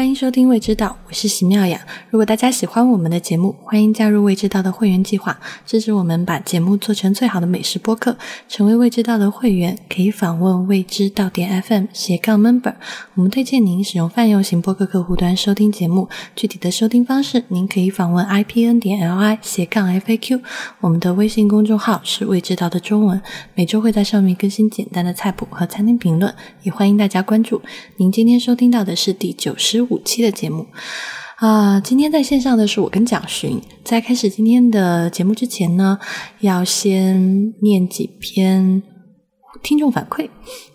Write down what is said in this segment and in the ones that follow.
欢迎收听《未知道》，我是席妙雅。如果大家喜欢我们的节目，欢迎加入《未知道》的会员计划，支持我们把节目做成最好的美食播客。成为《未知道》的会员，可以访问未知道点 FM 斜杠 Member。我们推荐您使用泛用型播客客户端收听节目。具体的收听方式，您可以访问 IPN 点 LI 斜杠 FAQ。我们的微信公众号是《未知道》的中文，每周会在上面更新简单的菜谱和餐厅评论，也欢迎大家关注。您今天收听到的是第九十五期的节目啊、今天在线上的是我跟蒋勋。在开始今天的节目之前呢，要先念几篇听众反馈。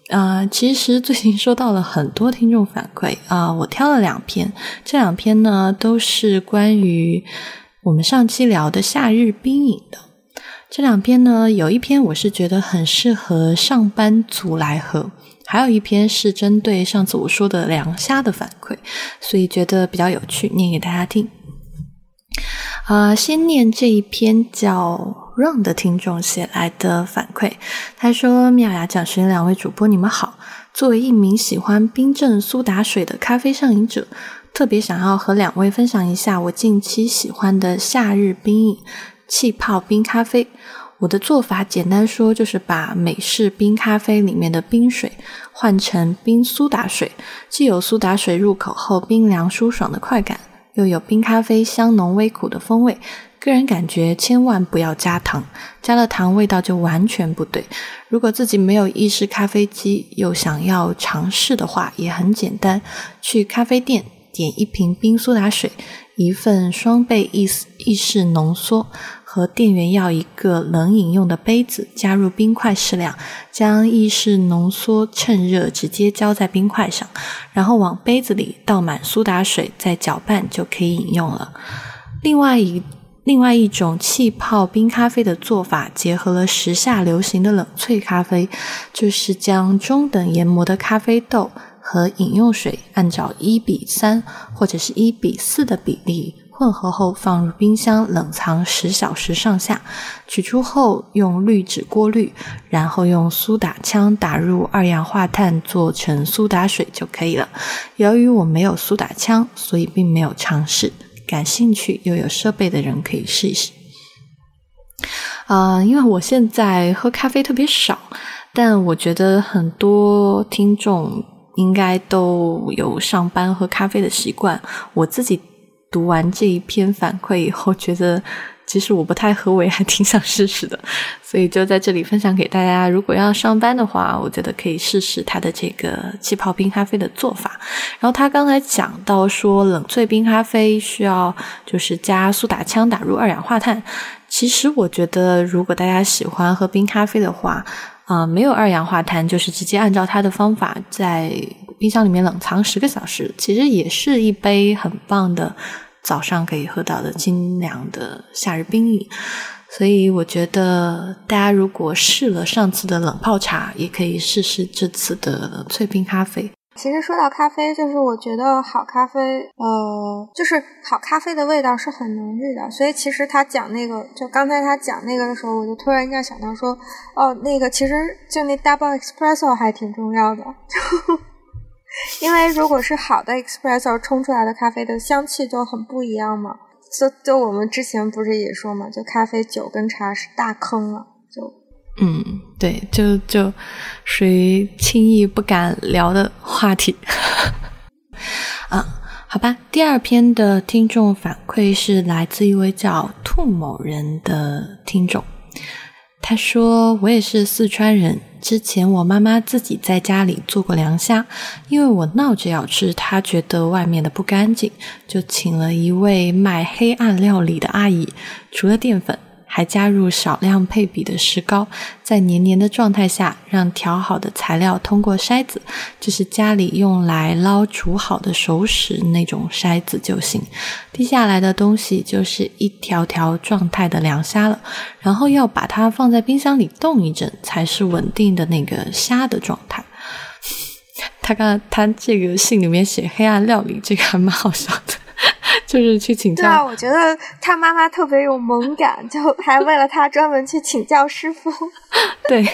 啊、其实最近收到了很多听众反馈啊、我挑了两篇，这两篇呢都是关于我们上期聊的夏日冰饮的。这两篇呢，有一篇我是觉得很适合上班族来喝，还有一篇是针对上次我说的凉虾的反馈，所以觉得比较有趣，念给大家听。啊、先念这一篇叫 Run 的听众写来的反馈，他说：“妙雅、蒋勋两位主播，你们好。作为一名喜欢冰镇苏打水的咖啡上瘾者，特别想要和两位分享一下我近期喜欢的夏日冰饮——气泡冰咖啡。我的做法简单说，就是把美式冰咖啡里面的冰水换成冰苏打水，既有苏打水入口后冰凉舒爽的快感，又有冰咖啡香浓微苦的风味。个人感觉千万不要加糖，加了糖味道就完全不对。如果自己没有意式咖啡机，又想要尝试的话，也很简单，去咖啡店点一瓶冰苏打水，一份双倍意式意式浓缩。和店员要一个冷饮用的杯子，加入冰块适量，将意式浓缩趁热直接浇在冰块上，然后往杯子里倒满苏打水，再搅拌就可以饮用了。另外一另外一种气泡冰咖啡的做法，结合了时下流行的冷萃咖啡，就是将中等研磨的咖啡豆和饮用水按照一比三或者是一比四的比例混合后放入冰箱冷藏十小时上下，取出后用滤纸过滤，然后用苏打枪打入二氧化碳做成苏打水就可以了。由于我没有苏打枪，所以并没有尝试。感兴趣又有设备的人可以试一试。啊、因为我现在喝咖啡特别少，但我觉得很多听众应该都有上班喝咖啡的习惯。我自己读完这一篇反馈以后，觉得其实我不太喝，我也还挺想试试的，所以就在这里分享给大家。如果要上班的话，我觉得可以试试它的这个气泡冰咖啡的做法。然后他刚才讲到说，冷萃冰咖啡需要就是加苏打枪打入二氧化碳。其实我觉得，如果大家喜欢喝冰咖啡的话，啊、没有二氧化碳，就是直接按照它的方法在冰箱里面冷藏十个小时，其实也是一杯很棒的早上可以喝到的清凉的夏日冰饮。所以我觉得大家如果试了上次的冷泡茶，也可以试试这次的脆冰咖啡。其实说到咖啡，就是我觉得好咖啡，呃，就是好咖啡的味道是很浓郁的。所以其实他讲那个，就刚才他讲那个的时候，我就突然间想到说，哦，那个其实就那 double espresso 还挺重要的，就 因为如果是好的 espresso 冲出来的咖啡的香气就很不一样嘛。就就我们之前不是也说嘛，就咖啡、酒跟茶是大坑了，就嗯，对，就就属于轻易不敢聊的话题。啊，好吧。第二篇的听众反馈是来自一位叫兔某人的听众，他说：“我也是四川人，之前我妈妈自己在家里做过凉虾，因为我闹着要吃，她觉得外面的不干净，就请了一位卖黑暗料理的阿姨，除了淀粉。”还加入少量配比的石膏，在黏黏的状态下，让调好的材料通过筛子，就是家里用来捞煮好的熟食那种筛子就行。滴下来的东西就是一条条状态的凉虾了，然后要把它放在冰箱里冻一阵，才是稳定的那个虾的状态。他刚他这个信里面写黑暗料理，这个还蛮好笑的。就是去请教，对啊，我觉得他妈妈特别有萌感，就还为了他专门去请教师傅。对，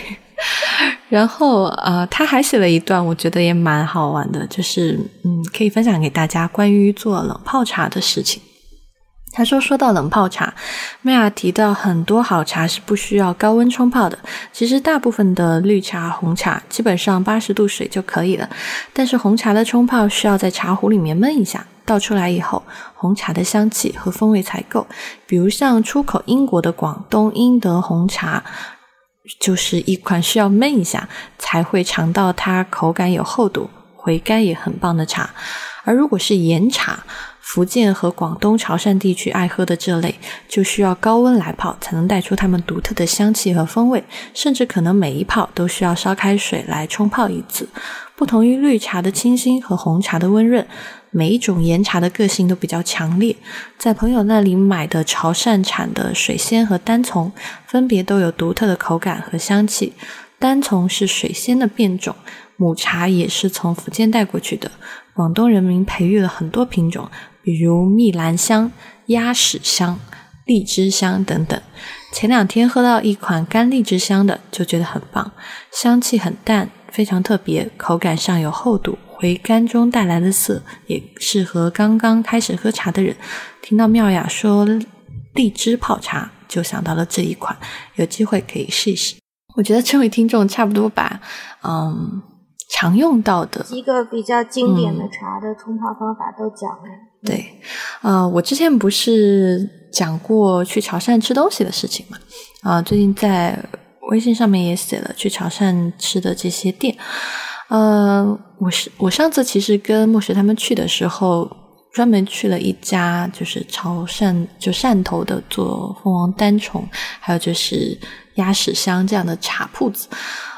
然后呃，他还写了一段，我觉得也蛮好玩的，就是嗯，可以分享给大家关于做冷泡茶的事情。他说：“说到冷泡茶，麦亚提到很多好茶是不需要高温冲泡的。其实大部分的绿茶、红茶基本上八十度水就可以了。但是红茶的冲泡需要在茶壶里面焖一下，倒出来以后，红茶的香气和风味才够。比如像出口英国的广东英德红茶，就是一款需要焖一下才会尝到它口感有厚度、回甘也很棒的茶。而如果是岩茶，福建和广东潮汕地区爱喝的这类，就需要高温来泡，才能带出它们独特的香气和风味，甚至可能每一泡都需要烧开水来冲泡一次。不同于绿茶的清新和红茶的温润，每一种岩茶的个性都比较强烈。在朋友那里买的潮汕产的水仙和单丛，分别都有独特的口感和香气。单丛是水仙的变种，母茶也是从福建带过去的。广东人民培育了很多品种。比如蜜兰香、鸭屎香、荔枝香等等。前两天喝到一款干荔枝香的，就觉得很棒，香气很淡，非常特别，口感上有厚度，回甘中带来的涩，也适合刚刚开始喝茶的人。听到妙雅说荔枝泡茶，就想到了这一款，有机会可以试一试。我觉得这位听众差不多把嗯常用到的几个比较经典的茶的冲泡方法都讲了。对，呃，我之前不是讲过去潮汕吃东西的事情嘛？啊，最近在微信上面也写了去潮汕吃的这些店。呃，我是我上次其实跟莫石他们去的时候，专门去了一家就是潮汕就汕头的做凤凰单丛，还有就是鸭屎香这样的茶铺子。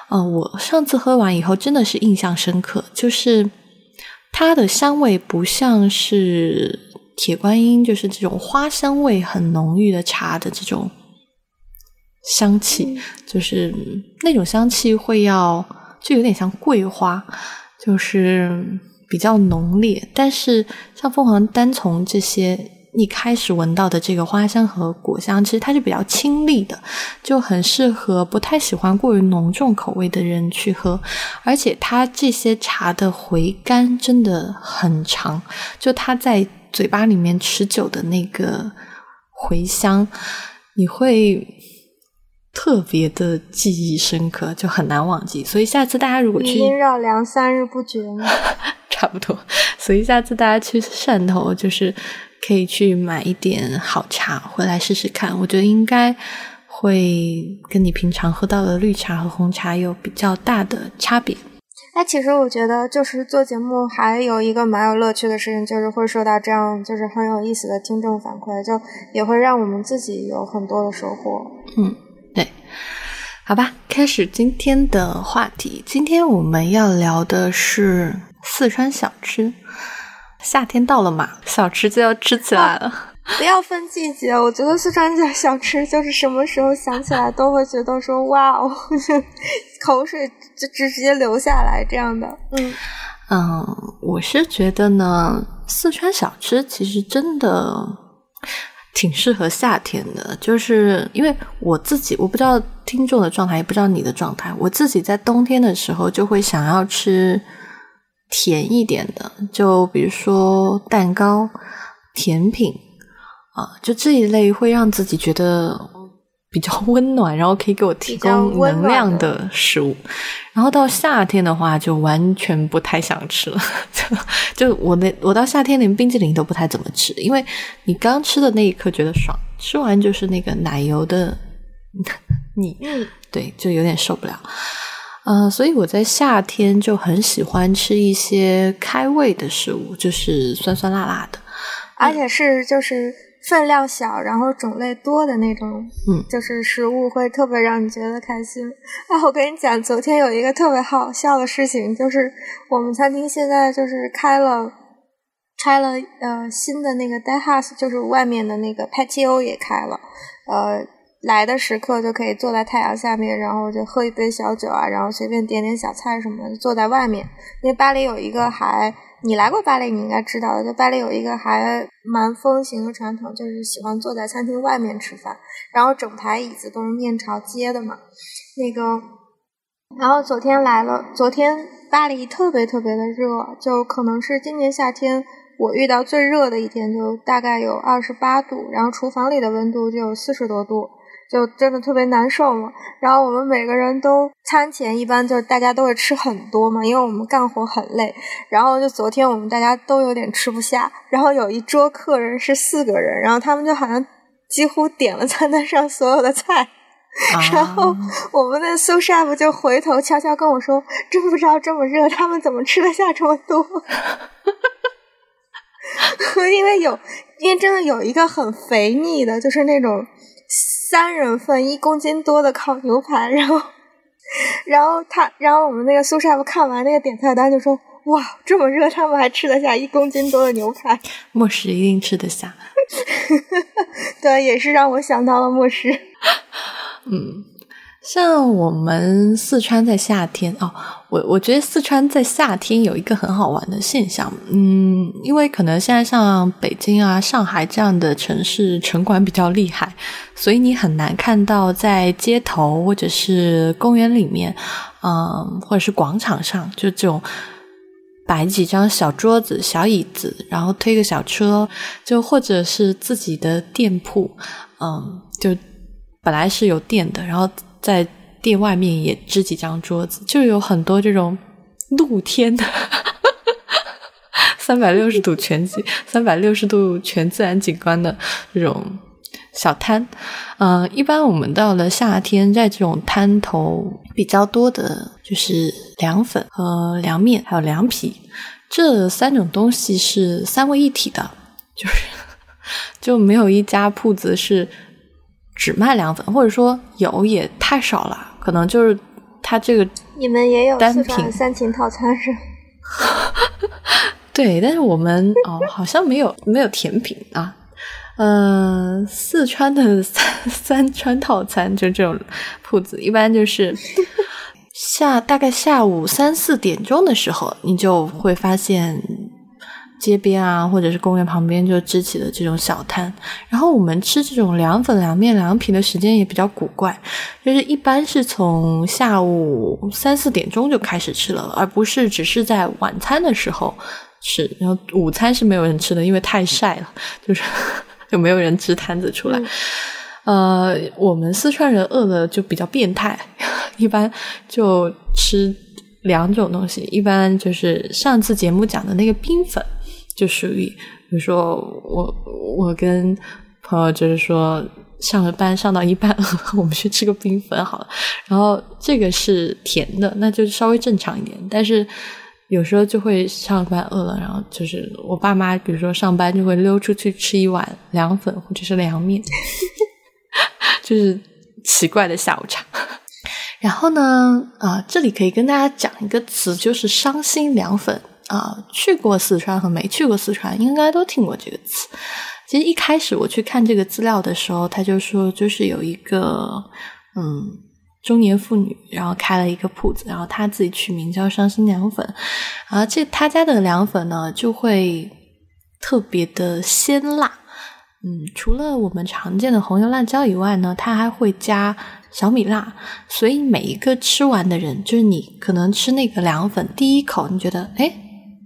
嗯，我上次喝完以后真的是印象深刻，就是。它的香味不像是铁观音，就是这种花香味很浓郁的茶的这种香气，就是那种香气会要就有点像桂花，就是比较浓烈。但是像凤凰单丛这些。一开始闻到的这个花香和果香，其实它是比较清丽的，就很适合不太喜欢过于浓重口味的人去喝。而且它这些茶的回甘真的很长，就它在嘴巴里面持久的那个回香，你会特别的记忆深刻，就很难忘记。所以下次大家如果去，音绕梁三日不绝吗？差不多。所以下次大家去汕头就是。可以去买一点好茶回来试试看，我觉得应该会跟你平常喝到的绿茶和红茶有比较大的差别。那，其实我觉得就是做节目还有一个蛮有乐趣的事情，就是会收到这样就是很有意思的听众反馈，就也会让我们自己有很多的收获。嗯，对，好吧，开始今天的话题。今天我们要聊的是四川小吃。夏天到了嘛，小吃就要吃起来了。不要分季节，我觉得四川的小吃就是什么时候想起来都会觉得说哇哦，口水就直直接流下来这样的。嗯嗯，我是觉得呢，四川小吃其实真的挺适合夏天的，就是因为我自己，我不知道听众的状态，也不知道你的状态，我自己在冬天的时候就会想要吃。甜一点的，就比如说蛋糕、甜品啊，就这一类会让自己觉得比较温暖，然后可以给我提供能量的食物。然后到夏天的话，就完全不太想吃了。就 就我那我到夏天连冰淇淋都不太怎么吃，因为你刚吃的那一刻觉得爽，吃完就是那个奶油的 腻，对，就有点受不了。呃，所以我在夏天就很喜欢吃一些开胃的食物，就是酸酸辣辣的，而且是就是分量小，然后种类多的那种，嗯，就是食物会特别让你觉得开心。啊，我跟你讲，昨天有一个特别好笑的事情，就是我们餐厅现在就是开了开了呃新的那个 day house，就是外面的那个 patio 也开了，呃。来的时刻就可以坐在太阳下面，然后就喝一杯小酒啊，然后随便点点小菜什么的，坐在外面。因为巴黎有一个还，你来过巴黎，你应该知道的，就巴黎有一个还蛮风行的传统，就是喜欢坐在餐厅外面吃饭，然后整排椅子都是面朝街的嘛。那个然后昨天来了，昨天巴黎特别特别的热，就可能是今年夏天我遇到最热的一天，就大概有二十八度，然后厨房里的温度就有四十多度。就真的特别难受嘛，然后我们每个人都餐前一般就是大家都会吃很多嘛，因为我们干活很累。然后就昨天我们大家都有点吃不下，然后有一桌客人是四个人，然后他们就好像几乎点了餐单上所有的菜，然后我们的苏 chef 就回头悄悄跟我说：“真不知道这么热，他们怎么吃得下这么多？” 因为有，因为真的有一个很肥腻的，就是那种。三人份一公斤多的烤牛排，然后，然后他，然后我们那个苏师傅看完那个点菜单就说：“哇，这么热，他们还吃得下一公斤多的牛排？”莫石一定吃得下。对，也是让我想到了莫石。嗯。像我们四川在夏天哦，我我觉得四川在夏天有一个很好玩的现象，嗯，因为可能现在像北京啊、上海这样的城市城管比较厉害，所以你很难看到在街头或者是公园里面，嗯，或者是广场上，就这种摆几张小桌子、小椅子，然后推个小车，就或者是自己的店铺，嗯，就本来是有店的，然后。在店外面也支几张桌子，就有很多这种露天的 三百六十度全景、三百六十度全自然景观的这种小摊。嗯，一般我们到了夏天，在这种摊头比较多的，就是凉粉和凉面，还有凉皮这三种东西是三位一体的，就是 就没有一家铺子是。只卖凉粉，或者说有也太少了，可能就是它这个你们也有四川三秦套餐是？对，但是我们哦好像没有没有甜品啊。嗯，四川的三 三川套餐就这种铺子，一般就是 下大概下午三四点钟的时候，你就会发现。街边啊，或者是公园旁边就支起的这种小摊，然后我们吃这种凉粉、凉面、凉皮的时间也比较古怪，就是一般是从下午三四点钟就开始吃了，而不是只是在晚餐的时候吃。然后午餐是没有人吃的，因为太晒了，就是 就没有人支摊子出来。呃，我们四川人饿了就比较变态，一般就吃两种东西，一般就是上次节目讲的那个冰粉。就属于，比如说我我跟朋友就是说上了班上到一半，我们去吃个冰粉好了。然后这个是甜的，那就稍微正常一点。但是有时候就会上班饿了，然后就是我爸妈，比如说上班就会溜出去吃一碗凉粉或者是凉面，就是奇怪的下午茶。然后呢，啊，这里可以跟大家讲一个词，就是伤心凉粉。啊，去过四川和没去过四川，应该都听过这个词。其实一开始我去看这个资料的时候，他就说，就是有一个嗯中年妇女，然后开了一个铺子，然后她自己取名叫“伤心凉粉”。啊，这他家的凉粉呢，就会特别的鲜辣。嗯，除了我们常见的红油辣椒以外呢，他还会加小米辣。所以每一个吃完的人，就是你可能吃那个凉粉，第一口你觉得，哎。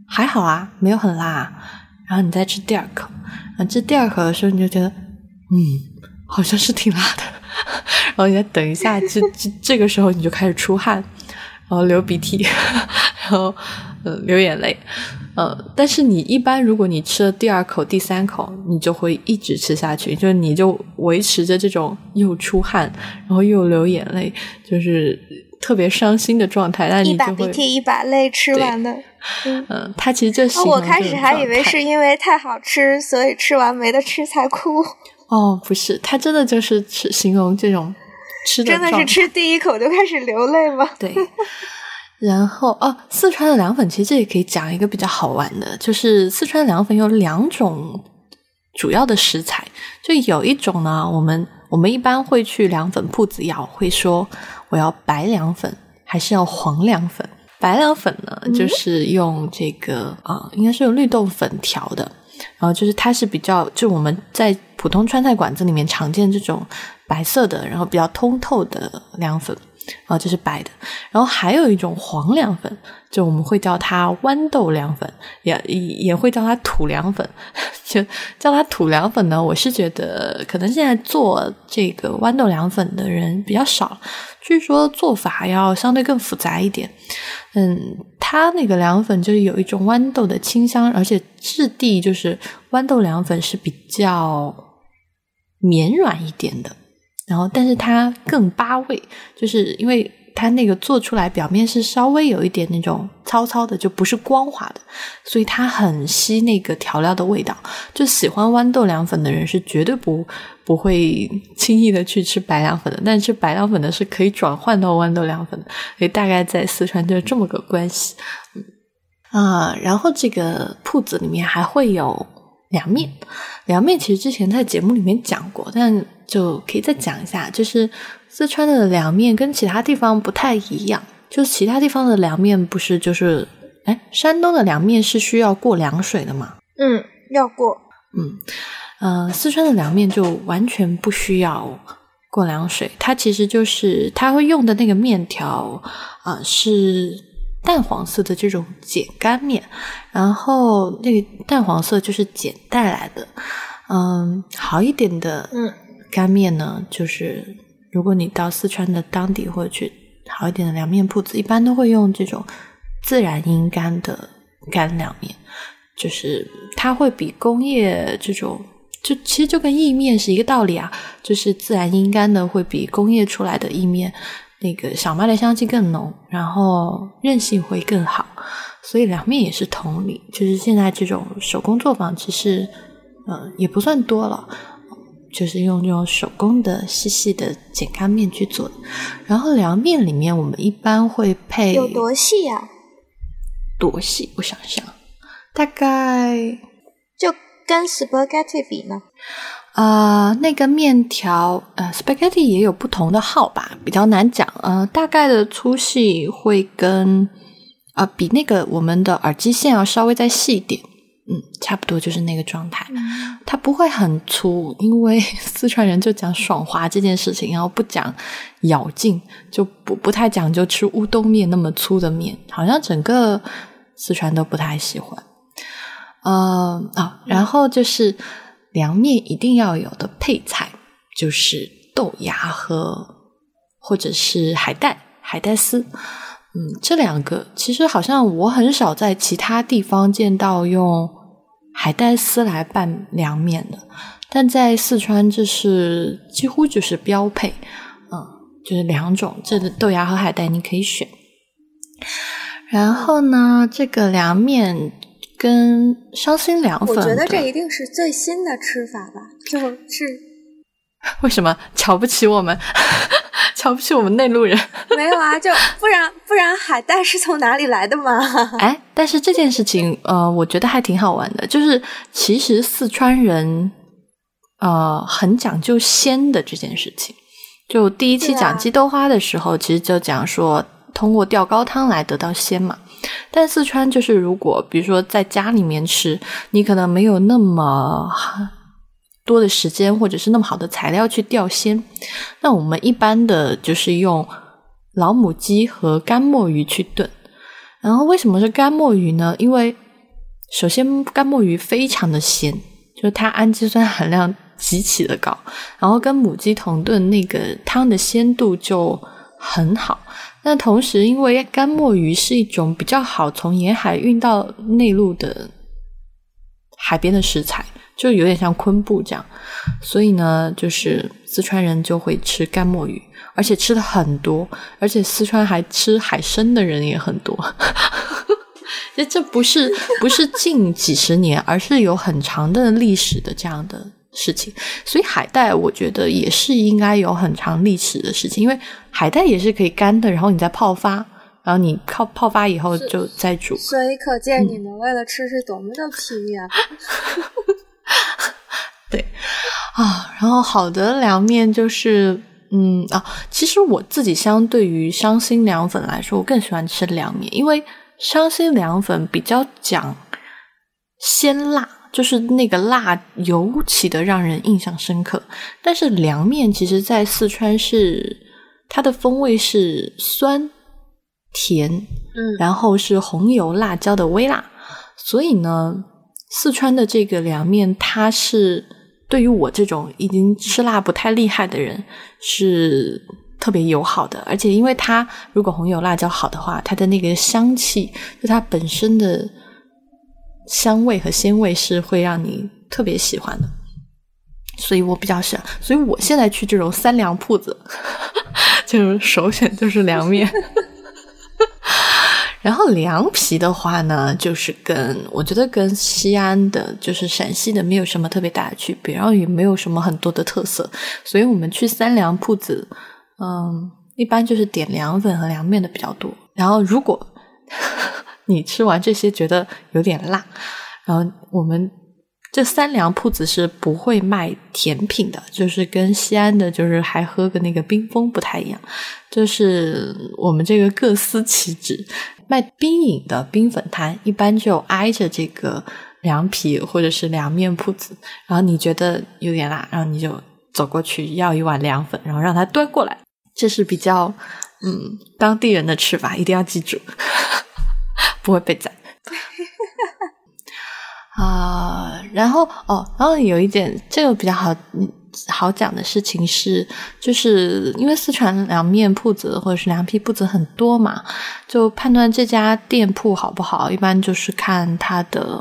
还好啊，没有很辣。然后你再吃第二口，啊，吃第二口的时候你就觉得，嗯，好像是挺辣的。然后你再等一下，这这这个时候你就开始出汗，然后流鼻涕，然后呃流眼泪，呃，但是你一般如果你吃了第二口、第三口，你就会一直吃下去，就是你就维持着这种又出汗，然后又流眼泪，就是特别伤心的状态。那你一把鼻涕一把泪吃完的。嗯，他其实就是。我开始还以为是因为太好吃，所以吃完没得吃才哭。哦，不是，他真的就是吃形容这种吃的。真的是吃第一口就开始流泪吗？对。然后哦，四川的凉粉其实这也可以讲一个比较好玩的，就是四川凉粉有两种主要的食材，就有一种呢，我们我们一般会去凉粉铺子要，会说我要白凉粉，还是要黄凉粉。白凉粉呢，就是用这个啊，应该是用绿豆粉调的，然后就是它是比较，就我们在普通川菜馆子里面常见这种白色的，然后比较通透的凉粉。啊，这是白的。然后还有一种黄凉粉，就我们会叫它豌豆凉粉，也也会叫它土凉粉。就叫它土凉粉呢，我是觉得可能现在做这个豌豆凉粉的人比较少，据说做法要相对更复杂一点。嗯，它那个凉粉就是有一种豌豆的清香，而且质地就是豌豆凉粉是比较绵软一点的。然后，但是它更扒味，就是因为它那个做出来表面是稍微有一点那种糙糙的，就不是光滑的，所以它很吸那个调料的味道。就喜欢豌豆凉粉的人是绝对不不会轻易的去吃白凉粉的，但吃白凉粉的是可以转换到豌豆凉粉的，所以大概在四川就是这么个关系。啊，然后这个铺子里面还会有凉面，凉面其实之前在节目里面讲过，但。就可以再讲一下，就是四川的凉面跟其他地方不太一样，就其他地方的凉面不是就是，哎，山东的凉面是需要过凉水的吗？嗯，要过。嗯，呃，四川的凉面就完全不需要过凉水，它其实就是它会用的那个面条啊是淡黄色的这种碱干面，然后那个淡黄色就是碱带来的，嗯，好一点的，嗯。干面呢，就是如果你到四川的当地或者去好一点的凉面铺子，一般都会用这种自然阴干的干凉面，就是它会比工业这种，就其实就跟意面是一个道理啊，就是自然阴干的会比工业出来的意面那个小麦的香气更浓，然后韧性会更好，所以凉面也是同理，就是现在这种手工作坊其实嗯也不算多了。就是用这种手工的细细的剪干面去做的，然后凉面里面我们一般会配有多细呀？多细？我想想，大概就跟 spaghetti 比呢？啊，那个面条呃，spaghetti 也有不同的号吧，比较难讲。呃，大概的粗细会跟啊，比那个我们的耳机线要稍微再细一点。嗯，差不多就是那个状态，它不会很粗，因为 四川人就讲爽滑这件事情，然后不讲咬劲，就不不太讲究吃乌冬面那么粗的面，好像整个四川都不太喜欢。嗯啊，然后就是凉面一定要有的配菜就是豆芽和或者是海带海带丝。嗯，这两个其实好像我很少在其他地方见到用。海带丝来拌凉面的，但在四川这是几乎就是标配，嗯，就是两种，这个豆芽和海带你可以选。然后呢，这个凉面跟伤心凉粉，我觉得这一定是最新的吃法吧，就是 为什么瞧不起我们？瞧不起我们内陆人？没有啊，就不然不然海带是从哪里来的吗？哎，但是这件事情，呃，我觉得还挺好玩的。就是其实四川人，呃，很讲究鲜的这件事情。就第一期讲鸡豆花的时候，其实就讲说通过吊高汤来得到鲜嘛。但四川就是如果比如说在家里面吃，你可能没有那么。多的时间或者是那么好的材料去钓鲜，那我们一般的就是用老母鸡和干墨鱼去炖。然后为什么是干墨鱼呢？因为首先干墨鱼非常的鲜，就是它氨基酸含量极其的高，然后跟母鸡同炖，那个汤的鲜度就很好。那同时，因为干墨鱼是一种比较好从沿海运到内陆的海边的食材。就有点像昆布这样，所以呢，就是四川人就会吃干墨鱼，而且吃的很多，而且四川还吃海参的人也很多。这这不是不是近几十年，而是有很长的历史的这样的事情。所以海带，我觉得也是应该有很长历史的事情，因为海带也是可以干的，然后你再泡发，然后你泡泡发以后就再煮。所以可见你们为了吃是多么的拼啊！对啊，然后好的凉面就是，嗯啊，其实我自己相对于伤心凉粉来说，我更喜欢吃凉面，因为伤心凉粉比较讲鲜辣，就是那个辣尤其的让人印象深刻。但是凉面其实，在四川是它的风味是酸、甜，嗯然后是红油辣椒的微辣，所以呢，四川的这个凉面，它是对于我这种已经吃辣不太厉害的人是特别友好的，而且因为它如果红油辣椒好的话，它的那个香气，就它本身的香味和鲜味是会让你特别喜欢的。所以我比较喜欢，所以我现在去这种三凉铺子，就是首选就是凉面。然后凉皮的话呢，就是跟我觉得跟西安的，就是陕西的没有什么特别大的区别，然后也没有什么很多的特色，所以我们去三凉铺子，嗯，一般就是点凉粉和凉面的比较多。然后如果 你吃完这些觉得有点辣，然后我们这三凉铺子是不会卖甜品的，就是跟西安的，就是还喝个那个冰峰不太一样，就是我们这个各司其职。卖冰饮的冰粉摊一般就挨着这个凉皮或者是凉面铺子，然后你觉得有点辣，然后你就走过去要一碗凉粉，然后让他端过来，这是比较嗯当地人的吃法，一定要记住，不会被宰。啊、然后哦，然后有一点这个比较好嗯好讲的事情是，就是因为四川凉面铺子或者是凉皮铺子很多嘛，就判断这家店铺好不好，一般就是看它的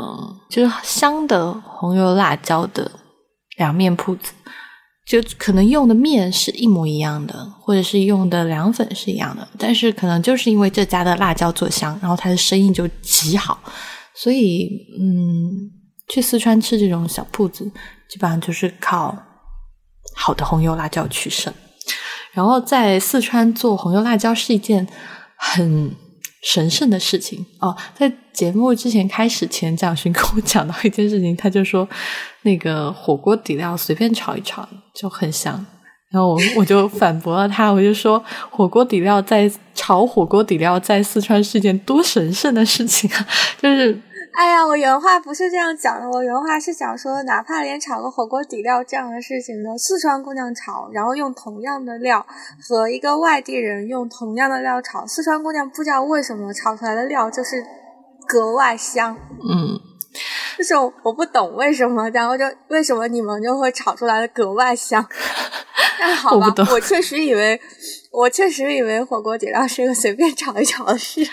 就是香的红油辣椒的凉面铺子，就可能用的面是一模一样的，或者是用的凉粉是一样的，但是可能就是因为这家的辣椒做香，然后它的生意就极好，所以嗯，去四川吃这种小铺子，基本上就是靠好的红油辣椒取胜。然后在四川做红油辣椒是一件很神圣的事情哦。在节目之前开始前，蒋勋跟我讲到一件事情，他就说那个火锅底料随便炒一炒就很香。然后我我就反驳了他，我就说火锅底料在炒火锅底料在四川是一件多神圣的事情啊！就是哎呀，我原话不是这样讲的，我原话是想说，哪怕连炒个火锅底料这样的事情呢，四川姑娘炒，然后用同样的料和一个外地人用同样的料炒，四川姑娘不知道为什么炒出来的料就是格外香，嗯，就是我我不懂为什么，然后就为什么你们就会炒出来的格外香。那好吧我，我确实以为，我确实以为火锅底料是一个随便炒一炒的事。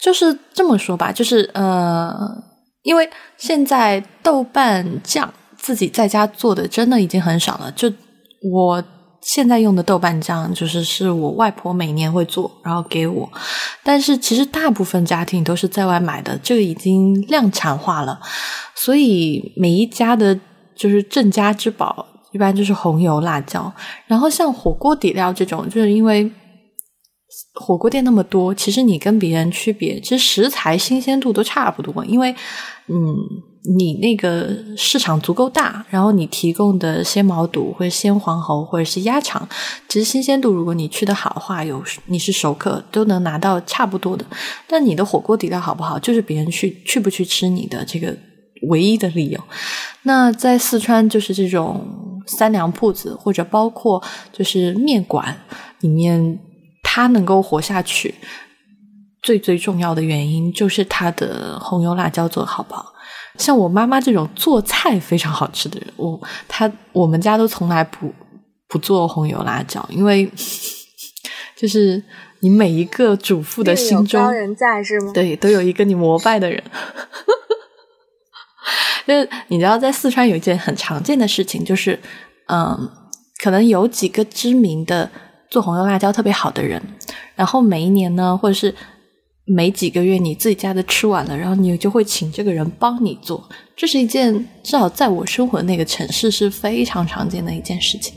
就是这么说吧，就是呃，因为现在豆瓣酱自己在家做的真的已经很少了。就我现在用的豆瓣酱，就是是我外婆每年会做，然后给我。但是其实大部分家庭都是在外买的，这个已经量产化了，所以每一家的就是镇家之宝，一般就是红油辣椒。然后像火锅底料这种，就是因为。火锅店那么多，其实你跟别人区别，其实食材新鲜度都差不多，因为嗯，你那个市场足够大，然后你提供的鲜毛肚或者鲜黄喉或者是鸭肠，其实新鲜度如果你去的好的话，有你是熟客都能拿到差不多的。但你的火锅底料好不好，就是别人去去不去吃你的这个唯一的理由。那在四川就是这种三凉铺子，或者包括就是面馆里面。它能够活下去，最最重要的原因就是他的红油辣椒做的好不好。像我妈妈这种做菜非常好吃的人，我她我们家都从来不不做红油辣椒，因为就是你每一个主妇的心中，人在是吗？对，都有一个你膜拜的人。就是你知道，在四川有一件很常见的事情，就是嗯，可能有几个知名的。做红油辣椒特别好的人，然后每一年呢，或者是每几个月你自己家的吃完了，然后你就会请这个人帮你做，这是一件至少在我生活的那个城市是非常常见的一件事情。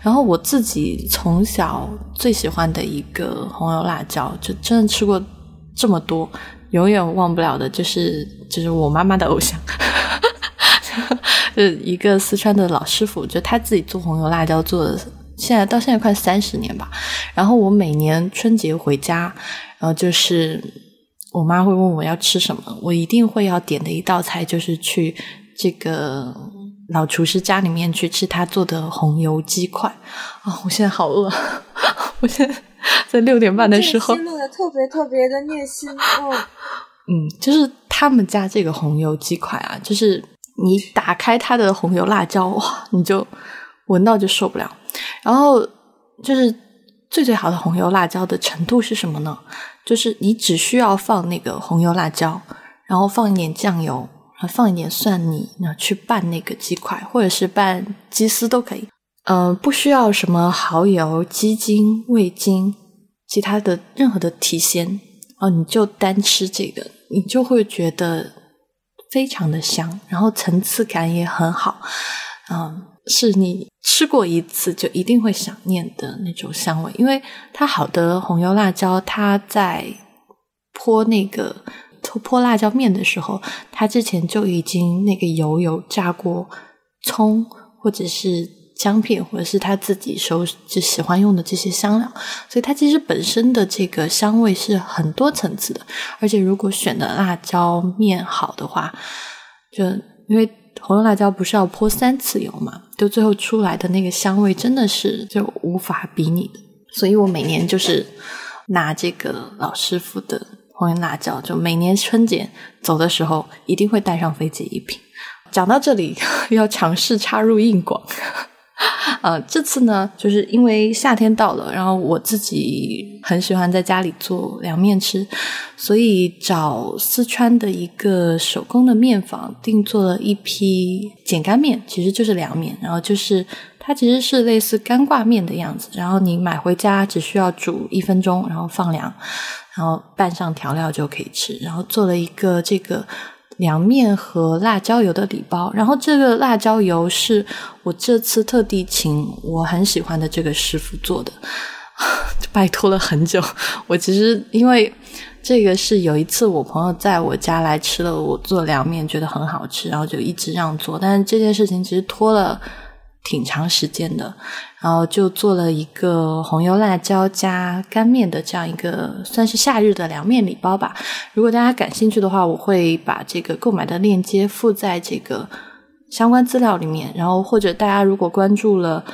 然后我自己从小最喜欢的一个红油辣椒，就真的吃过这么多，永远忘不了的，就是就是我妈妈的偶像。就一个四川的老师傅，就他自己做红油辣椒做的。现在到现在快三十年吧，然后我每年春节回家，然后就是我妈会问我要吃什么，我一定会要点的一道菜就是去这个老厨师家里面去吃他做的红油鸡块。啊、哦，我现在好饿，我现在在六点半的时候，录的特别特别的虐心哦。嗯，就是他们家这个红油鸡块啊，就是你打开它的红油辣椒，哇，你就闻到就受不了。然后就是最最好的红油辣椒的程度是什么呢？就是你只需要放那个红油辣椒，然后放一点酱油，然后放一点蒜泥，然后去拌那个鸡块，或者是拌鸡丝都可以。嗯，不需要什么蚝油、鸡精、味精，其他的任何的提鲜哦，你就单吃这个，你就会觉得非常的香，然后层次感也很好，嗯。是你吃过一次就一定会想念的那种香味，因为它好的红油辣椒，它在泼那个泼辣椒面的时候，它之前就已经那个油有炸过葱或者是姜片，或者是他自己手就喜欢用的这些香料，所以它其实本身的这个香味是很多层次的，而且如果选的辣椒面好的话，就因为。红油辣椒不是要泼三次油嘛？就最后出来的那个香味真的是就无法比拟的。所以我每年就是拿这个老师傅的红油辣椒，就每年春节走的时候一定会带上飞机一瓶。讲到这里，要尝试插入硬广。呃，这次呢，就是因为夏天到了，然后我自己很喜欢在家里做凉面吃，所以找四川的一个手工的面坊定做了一批碱干面，其实就是凉面，然后就是它其实是类似干挂面的样子，然后你买回家只需要煮一分钟，然后放凉，然后拌上调料就可以吃，然后做了一个这个。凉面和辣椒油的礼包，然后这个辣椒油是我这次特地请我很喜欢的这个师傅做的，拜托了很久。我其实因为这个是有一次我朋友在我家来吃了我做凉面，觉得很好吃，然后就一直让做，但是这件事情其实拖了。挺长时间的，然后就做了一个红油辣椒加干面的这样一个算是夏日的凉面礼包吧。如果大家感兴趣的话，我会把这个购买的链接附在这个相关资料里面。然后或者大家如果关注了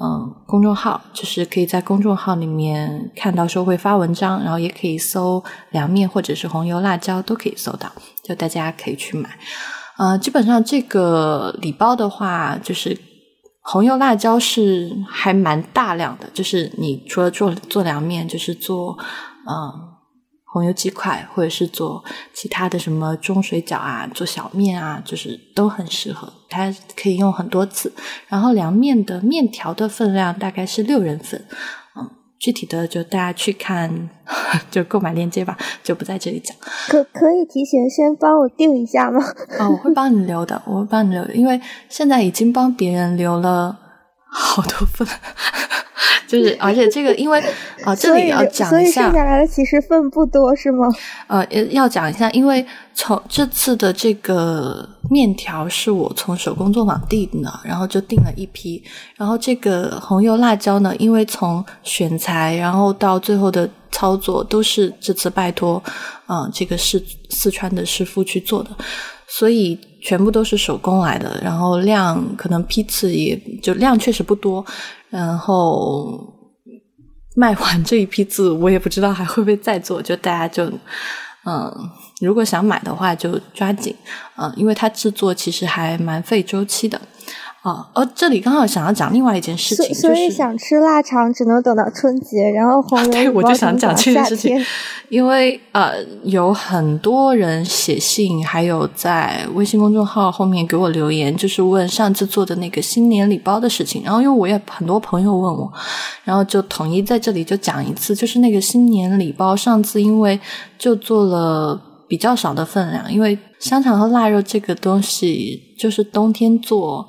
嗯公众号，就是可以在公众号里面看到说会发文章，然后也可以搜凉面或者是红油辣椒都可以搜到，就大家可以去买。呃，基本上这个礼包的话，就是。红油辣椒是还蛮大量的，就是你除了做做凉面，就是做嗯红油鸡块，或者是做其他的什么中水饺啊，做小面啊，就是都很适合，它可以用很多次。然后凉面的面条的分量大概是六人份。具体的就大家去看，就购买链接吧，就不在这里讲。可可以提前先帮我定一下吗？啊，我会帮你留的，我会帮你留，因为现在已经帮别人留了好多份。就是，而且这个，因为啊，这里要讲一下，剩下来的其实份不多，是吗？呃，要讲一下，因为从这次的这个面条是我从手工作坊订的，然后就订了一批。然后这个红油辣椒呢，因为从选材，然后到最后的操作，都是这次拜托，嗯，这个是四川的师傅去做的，所以全部都是手工来的。然后量可能批次也就量确实不多。然后卖完这一批字，我也不知道还会不会再做。就大家就嗯，如果想买的话，就抓紧嗯，因为它制作其实还蛮费周期的。啊，哦，这里刚好想要讲另外一件事情，所以想吃腊肠只能等到春节，然后红对，我就想讲这件事情，因为呃，有很多人写信，还有在微信公众号后面给我留言，就是问上次做的那个新年礼包的事情。然后因为我也很多朋友问我，然后就统一在这里就讲一次，就是那个新年礼包，上次因为就做了比较少的分量，因为香肠和腊肉这个东西就是冬天做。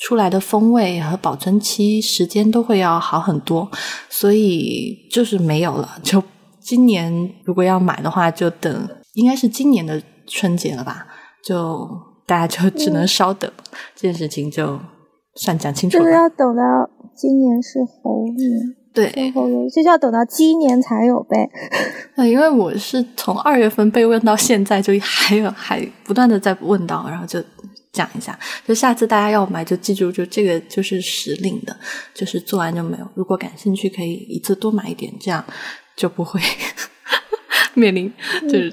出来的风味和保存期时间都会要好很多，所以就是没有了。就今年如果要买的话，就等应该是今年的春节了吧？就大家就只能稍等，这件事情就算讲清楚了。就是要等到今年是猴年，对，猴年就要等到鸡年才有呗。那 因为我是从二月份被问到现在，就还有还不断的在问到，然后就。讲一下。就下次大家要买，就记住，就这个就是时令的，就是做完就没有。如果感兴趣，可以一次多买一点，这样就不会 面临就是。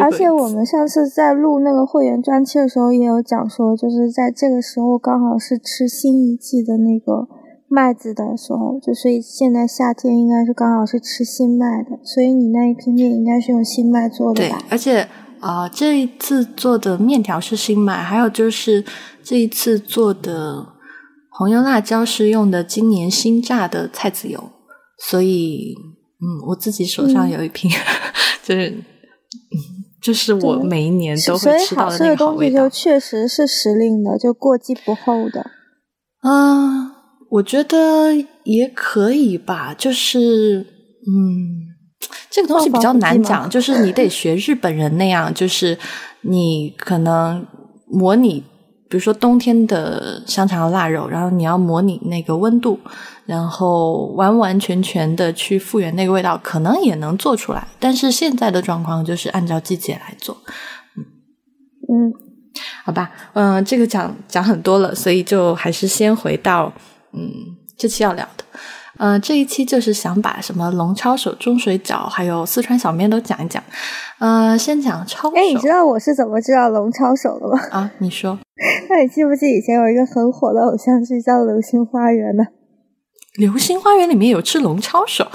而且我们上次在录那个会员专区的时候，也有讲说，就是在这个时候刚好是吃新一季的那个麦子的时候，就所以现在夏天应该是刚好是吃新麦的，所以你那一批面应该是用新麦做的吧？对，而且啊，这一次做的面条是新麦，还有就是这一次做的红油辣椒是用的今年新榨的菜籽油，所以嗯，我自己手上有一瓶，就是嗯。就是我每一年都会吃到的那个好味道。就确实是时令的，就过季不候的。嗯，我觉得也可以吧。就是，嗯，这个东西比较难讲。就是 你得学日本人那样，就是你可能模拟。比如说冬天的香肠腊肉，然后你要模拟那个温度，然后完完全全的去复原那个味道，可能也能做出来。但是现在的状况就是按照季节来做。嗯嗯，好吧，嗯，这个讲讲很多了，所以就还是先回到嗯这期要聊的。嗯，这一期就是想把什么龙抄手、中水饺，还有四川小面都讲一讲。嗯，先讲抄手。哎，你知道我是怎么知道龙抄手的吗？啊，你说。那你记不记以前有一个很火的偶像剧叫《流星花园》呢？《流星花园》里面有吃龙抄手，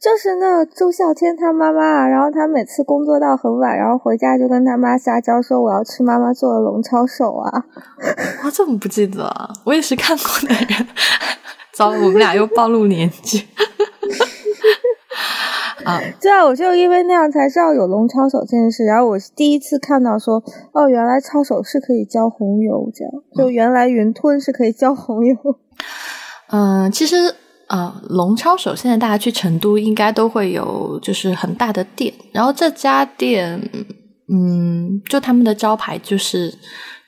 就是那周孝天他妈妈，然后他每次工作到很晚，然后回家就跟他妈撒娇说：“我要吃妈妈做的龙抄手啊！” 我怎么不记得？我也是看过的人。糟了，我们俩又暴露年纪。啊，对啊，我就因为那样才知道有龙抄手这件事。然后我第一次看到说，哦，原来抄手是可以浇红油，这样就原来云吞是可以浇红油。嗯，其实啊，龙抄手现在大家去成都应该都会有，就是很大的店。然后这家店，嗯，就他们的招牌就是。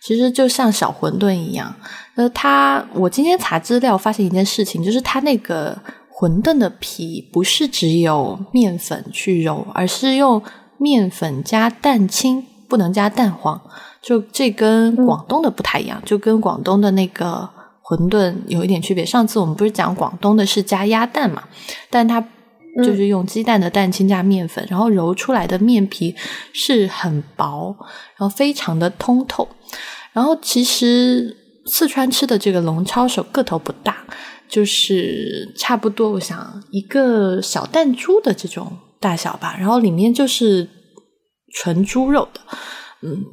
其实就像小馄饨一样，呃，它我今天查资料发现一件事情，就是它那个馄饨的皮不是只有面粉去揉，而是用面粉加蛋清，不能加蛋黄。就这跟广东的不太一样，就跟广东的那个馄饨有一点区别。上次我们不是讲广东的是加鸭蛋嘛，但它就是用鸡蛋的蛋清加面粉，然后揉出来的面皮是很薄，然后非常的通透。然后其实四川吃的这个龙抄手个头不大，就是差不多，我想一个小弹珠的这种大小吧。然后里面就是纯猪肉的，嗯，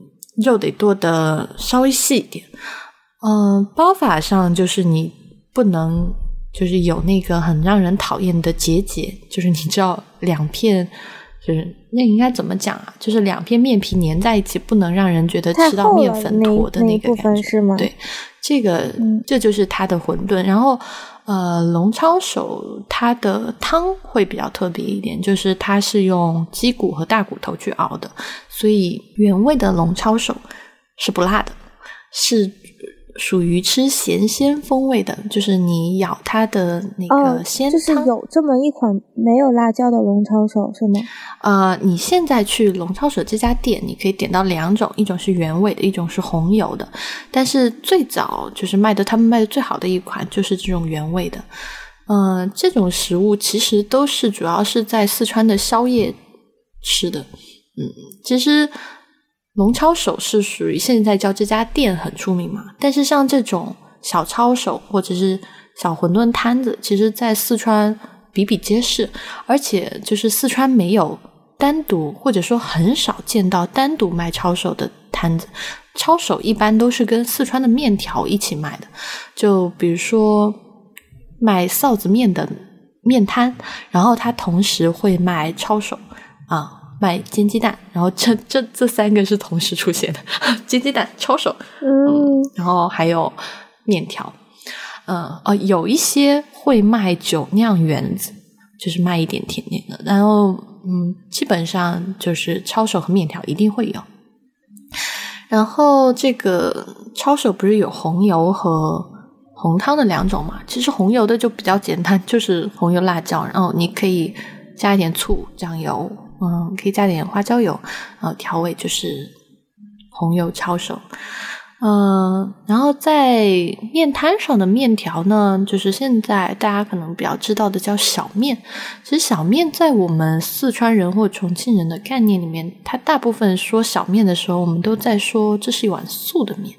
肉得剁的稍微细一点。嗯，包法上就是你不能就是有那个很让人讨厌的结节，就是你知道两片。就是那应该怎么讲啊？就是两片面皮粘在一起，不能让人觉得吃到面粉坨的那个感觉，是吗？对，这个这就是它的馄饨。然后，呃，龙抄手它的汤会比较特别一点，就是它是用鸡骨和大骨头去熬的，所以原味的龙抄手是不辣的，是。属于吃咸鲜风味的，就是你咬它的那个鲜汤，就是有这么一款没有辣椒的龙抄手是吗？呃，你现在去龙抄手这家店，你可以点到两种，一种是原味的，一种是红油的。但是最早就是卖的，他们卖的最好的一款就是这种原味的。嗯，这种食物其实都是主要是在四川的宵夜吃的。嗯，其实。龙抄手是属于现在叫这家店很出名嘛？但是像这种小抄手或者是小馄饨摊子，其实，在四川比比皆是。而且，就是四川没有单独或者说很少见到单独卖抄手的摊子。抄手一般都是跟四川的面条一起卖的。就比如说卖臊子面的面摊，然后他同时会卖抄手啊。卖煎鸡蛋，然后这这这三个是同时出现的，煎鸡蛋、抄手，嗯，然后还有面条，呃哦，有一些会卖酒酿圆子，就是卖一点甜点的，然后嗯，基本上就是抄手和面条一定会有。然后这个抄手不是有红油和红汤的两种嘛？其实红油的就比较简单，就是红油辣椒，然后你可以加一点醋、酱油。嗯，可以加点花椒油，然后调味就是红油抄手。嗯，然后在面摊上的面条呢，就是现在大家可能比较知道的叫小面。其实小面在我们四川人或重庆人的概念里面，它大部分说小面的时候，我们都在说这是一碗素的面。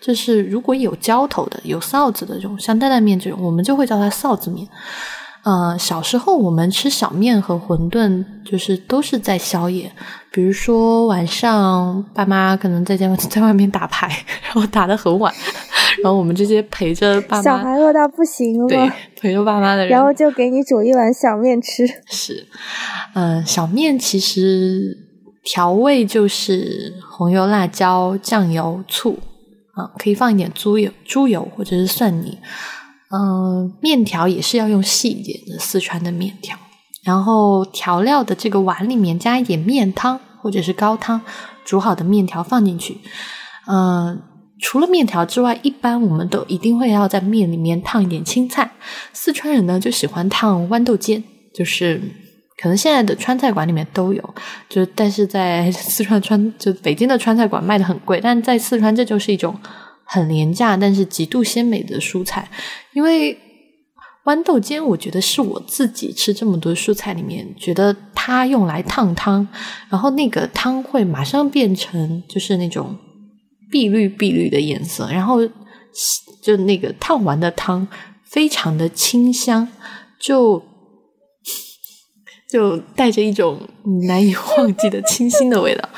就是如果有浇头的、有臊子的这种，像担担面这种，我们就会叫它臊子面。呃，小时候我们吃小面和馄饨，就是都是在宵夜。比如说晚上，爸妈可能在家 在外面打牌，然后打得很晚，然后我们这些陪着爸妈，小孩饿到不行了，对，陪着爸妈的人，然后就给你煮一碗小面吃。是，嗯，小面其实调味就是红油、辣椒、酱油、醋啊，可以放一点猪油、猪油或者是蒜泥。嗯，面条也是要用细一点的四川的面条，然后调料的这个碗里面加一点面汤或者是高汤，煮好的面条放进去。嗯，除了面条之外，一般我们都一定会要在面里面烫一点青菜。四川人呢就喜欢烫豌豆尖，就是可能现在的川菜馆里面都有，就但是在四川川就北京的川菜馆卖的很贵，但在四川这就是一种。很廉价，但是极度鲜美的蔬菜。因为豌豆尖，我觉得是我自己吃这么多蔬菜里面，觉得它用来烫汤，然后那个汤会马上变成就是那种碧绿碧绿的颜色，然后就那个烫完的汤非常的清香，就就带着一种难以忘记的清新的味道。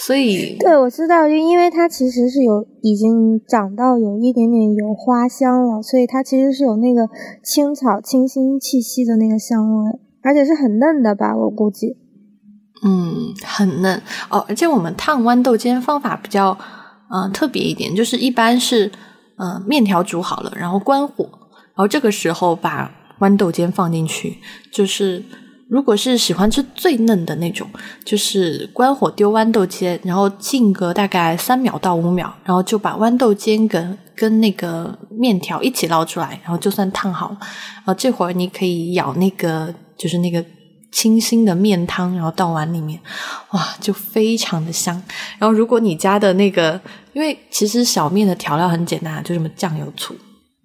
所以，对，我知道，就因为它其实是有已经长到有一点点有花香了，所以它其实是有那个青草清新气息的那个香味，而且是很嫩的吧，我估计。嗯，很嫩哦，而且我们烫豌豆尖方法比较嗯特别一点，就是一般是呃面条煮好了，然后关火，然后这个时候把豌豆尖放进去，就是。如果是喜欢吃最嫩的那种，就是关火丢豌豆尖，然后静个大概三秒到五秒，然后就把豌豆尖跟跟那个面条一起捞出来，然后就算烫好了。然后这会儿你可以舀那个就是那个清新的面汤，然后倒碗里面，哇，就非常的香。然后如果你家的那个，因为其实小面的调料很简单，就什么酱油、醋、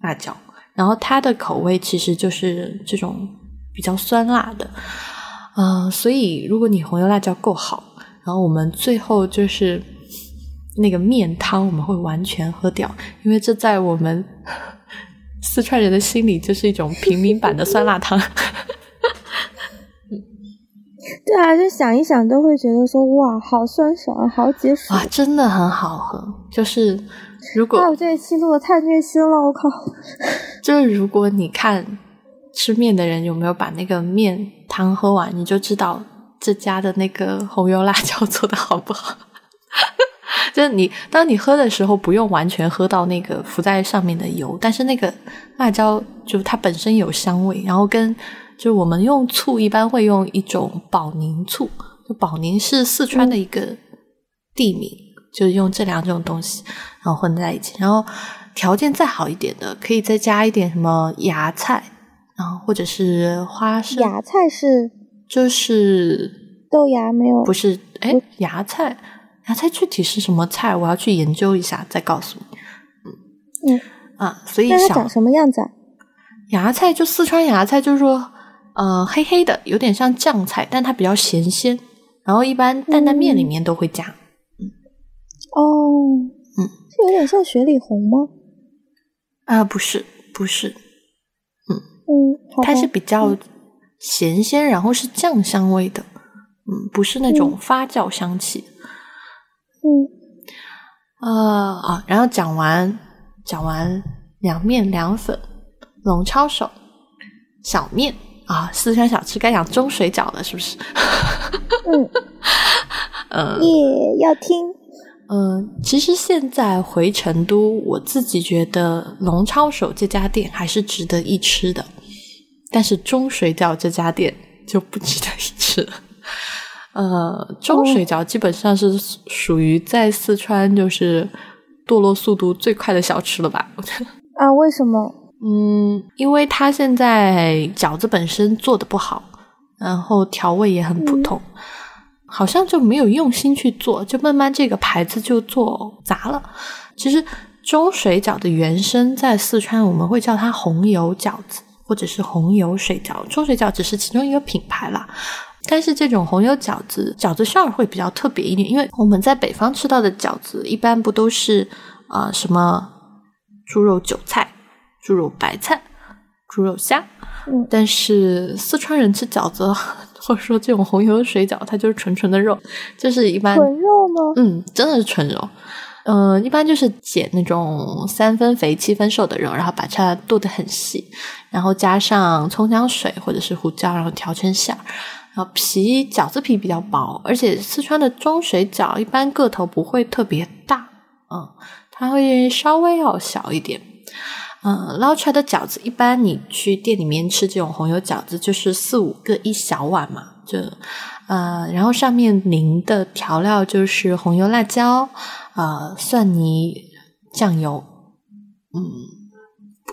辣椒，然后它的口味其实就是这种。比较酸辣的，嗯，所以如果你红油辣椒够好，然后我们最后就是那个面汤，我们会完全喝掉，因为这在我们 四川人的心里就是一种平民版的酸辣汤。对啊，就想一想都会觉得说哇，好酸爽，好解暑啊，真的很好喝。就是如果我这一期录的太虐心了，我靠！就是如果你看。吃面的人有没有把那个面汤喝完，你就知道这家的那个红油辣椒 做的好不好。就是你当你喝的时候，不用完全喝到那个浮在上面的油，但是那个辣椒就它本身有香味，然后跟就我们用醋一般会用一种保宁醋，就保宁是四川的一个地名，就是用这两种东西然后混在一起，然后条件再好一点的，可以再加一点什么芽菜。然后或者是花生，芽菜是就是豆芽没有？不是，哎，芽菜，芽菜具体是什么菜？我要去研究一下再告诉你。嗯嗯啊，所以它长什么样子？啊？芽菜就四川芽菜，就是说呃黑黑的，有点像酱菜，但它比较咸鲜。然后一般担担面里面都会加。嗯哦，嗯，是有点像雪里红吗？啊，不是，不是。嗯，它是比较咸鲜，然后是酱香味的，嗯，不是那种发酵香气。嗯，呃啊，然后讲完讲完凉面、凉粉、龙抄手、小面啊，四川小吃该讲中水饺了，是不是？嗯，呃，也要听。嗯，其实现在回成都，我自己觉得龙抄手这家店还是值得一吃的，但是中水饺这家店就不值得一吃了。呃，中水饺基本上是属于在四川就是堕落速度最快的小吃了吧？啊，为什么？嗯，因为它现在饺子本身做的不好，然后调味也很普通。好像就没有用心去做，就慢慢这个牌子就做砸了。其实中水饺的原生在四川，我们会叫它红油饺子，或者是红油水饺。中水饺只是其中一个品牌啦。但是这种红油饺子，饺子馅儿会比较特别一点，因为我们在北方吃到的饺子，一般不都是啊什么猪肉韭菜、猪肉白菜、猪肉虾？嗯，但是四川人吃饺子。或者说这种红油水饺，它就是纯纯的肉，就是一般纯肉吗？嗯，真的是纯肉。嗯，一般就是捡那种三分肥七分瘦的肉，然后把它剁得很细，然后加上葱姜水或者是胡椒，然后调成馅儿。然后皮饺子皮比较薄，而且四川的中水饺一般个头不会特别大，嗯，它会稍微要小一点。嗯，捞出来的饺子，一般你去店里面吃这种红油饺子，就是四五个一小碗嘛，就呃，然后上面淋的调料就是红油、辣椒、啊蒜泥、酱油，嗯，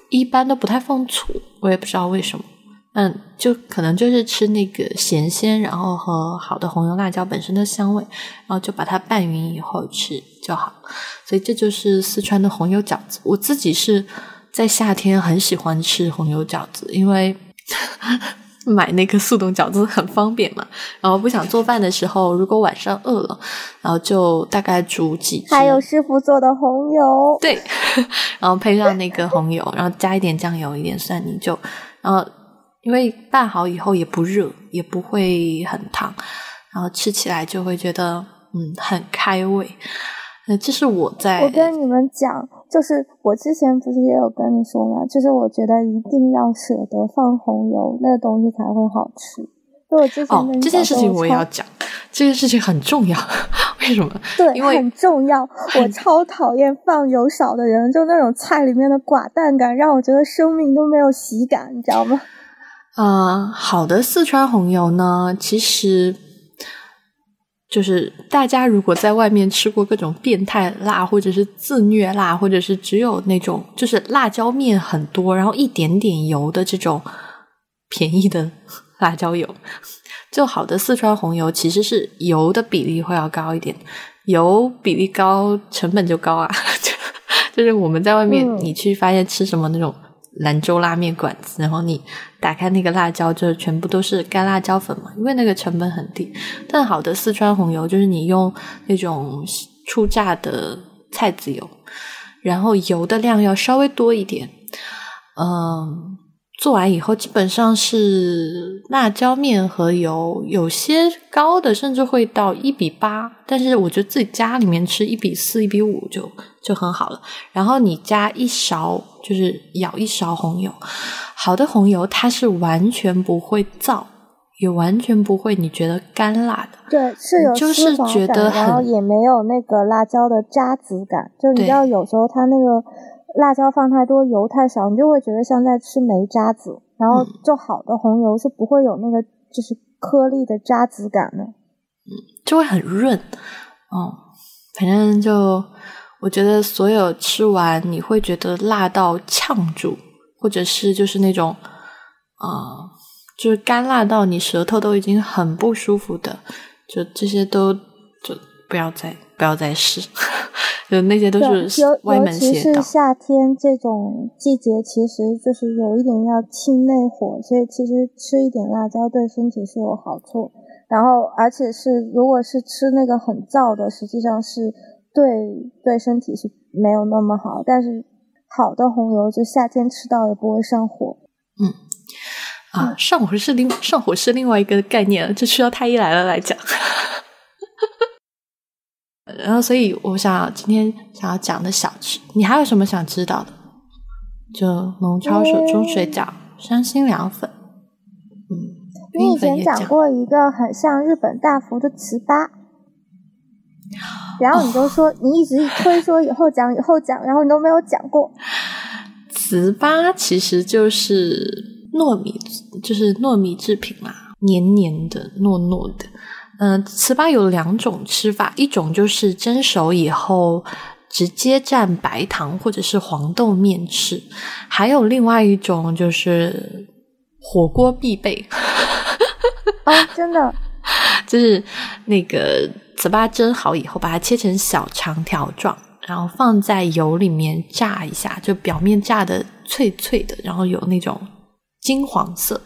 一般都不太放醋，我也不知道为什么，嗯，就可能就是吃那个咸鲜，然后和好的红油、辣椒本身的香味，然后就把它拌匀以后吃就好，所以这就是四川的红油饺子，我自己是。在夏天很喜欢吃红油饺子，因为 买那个速冻饺子很方便嘛。然后不想做饭的时候，如果晚上饿了，然后就大概煮几还有师傅做的红油，对，然后配上那个红油，然后加一点酱油，一点蒜泥，就然后因为拌好以后也不热，也不会很烫，然后吃起来就会觉得嗯很开胃。那这是我在我跟你们讲，就是我之前不是也有跟你说吗？就是我觉得一定要舍得放红油，那个东西才会好吃。就我之前哦，这件事情我也要讲，这件事情很重要。为什么？对，因为很重要。我超讨厌放油少的人，就那种菜里面的寡淡感，让我觉得生命都没有喜感，你知道吗？啊，好的四川红油呢，其实。就是大家如果在外面吃过各种变态辣，或者是自虐辣，或者是只有那种就是辣椒面很多，然后一点点油的这种便宜的 辣椒油，就好的四川红油其实是油的比例会要高一点，油比例高成本就高啊，就是我们在外面你去发现吃什么那种。兰州拉面馆子，然后你打开那个辣椒，就全部都是干辣椒粉嘛，因为那个成本很低。但好的四川红油就是你用那种初榨的菜籽油，然后油的量要稍微多一点。嗯，做完以后基本上是辣椒面和油，有些高的甚至会到一比八，但是我觉得自己家里面吃一比四、一比五就。就很好了，然后你加一勺，就是舀一勺红油。好的红油它是完全不会燥，也完全不会你觉得干辣的。对，是有就是觉得然后也没有那个辣椒的渣子感。就你知道，有时候它那个辣椒放太多，油太少，你就会觉得像在吃煤渣子。然后，就好的红油是不会有那个就是颗粒的渣子感的。嗯，就会很润。哦，反正就。我觉得所有吃完你会觉得辣到呛住，或者是就是那种，啊，就是干辣到你舌头都已经很不舒服的，就这些都就不要再不要再试，就那些都是歪门邪道。尤其是夏天这种季节，其实就是有一点要清内火，所以其实吃一点辣椒对身体是有好处。然后，而且是如果是吃那个很燥的，实际上是。对对，身体是没有那么好，但是好的红油就夏天吃到也不会上火。嗯，啊，上火是另上火是另外一个概念，这需要太医来了来讲。然后，所以我想今天想要讲的小吃，你还有什么想知道的？就龙抄手中水饺、山心凉粉。嗯，你以前讲过一个很像日本大福的糍粑。然后你就说，你一直推说以后讲以后讲，然后你都没有讲过。糍粑其实就是糯米，就是糯米制品嘛，黏黏的、糯糯的。嗯，糍粑有两种吃法，一种就是蒸熟以后直接蘸白糖或者是黄豆面吃，还有另外一种就是火锅必备。哦，真的。就是那个糍粑蒸好以后，把它切成小长条状，然后放在油里面炸一下，就表面炸的脆脆的，然后有那种金黄色，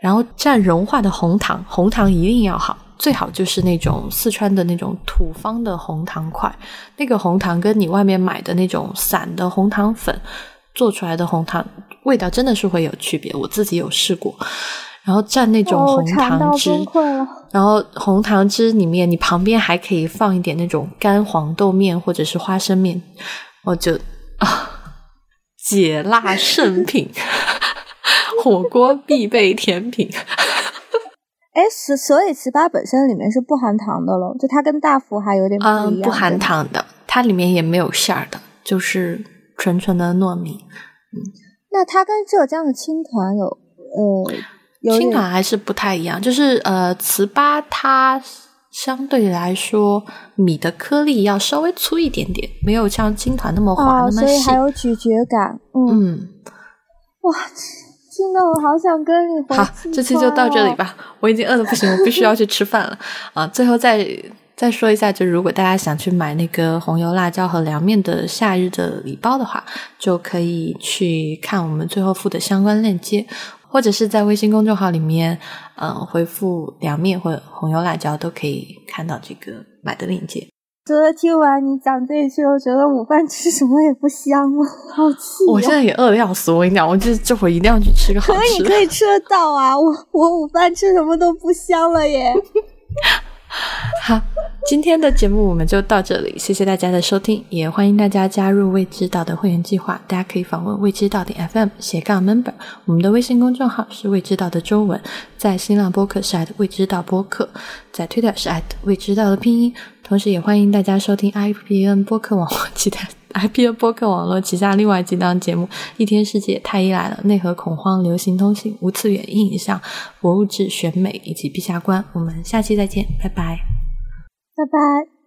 然后蘸融化的红糖，红糖一定要好。最好就是那种四川的那种土方的红糖块，那个红糖跟你外面买的那种散的红糖粉做出来的红糖味道真的是会有区别，我自己有试过。然后蘸那种红糖汁，然后红糖汁里面你旁边还可以放一点那种干黄豆面或者是花生面，我就啊解辣圣品，火锅必备甜品。哎，所所以糍粑本身里面是不含糖的喽，就它跟大福还有点不一样。嗯，不含糖的，它里面也没有馅儿的，就是纯纯的糯米。嗯，那它跟浙江的青团有呃，青团还是不太一样，就是呃，糍粑它相对来说米的颗粒要稍微粗一点点，没有像青团那么滑那么细，所以还有咀嚼感。嗯，哇。听的我好想跟你好，这期就到这里吧。我已经饿得不行，我必须要去吃饭了啊！最后再再说一下，就如果大家想去买那个红油辣椒和凉面的夏日的礼包的话，就可以去看我们最后附的相关链接，或者是在微信公众号里面，嗯，回复凉面或者红油辣椒都可以看到这个买的链接。觉得听完你讲这些，我觉得午饭吃什么也不香了，好气！我现在也饿的要死，我跟你讲，我这这会儿一定要去吃个好吃。可以可以吃得到啊，我我午饭吃什么都不香了耶。好，今天的节目我们就到这里，谢谢大家的收听，也欢迎大家加入未知道的会员计划。大家可以访问未知道的 FM 斜杠 member，我们的微信公众号是未知道的中文，在新浪播客是 at 未知道播客，在 Twitter 是 at 未知道的拼音。同时，也欢迎大家收听 IPN 播客网络其他 IPN 播客网络旗下另外几档节目：《一天世界》、《太医来了》、《内核恐慌》、《流行通信》、《无次元印象》、《博物志选美》以及《陛下观》。我们下期再见，拜拜，拜拜。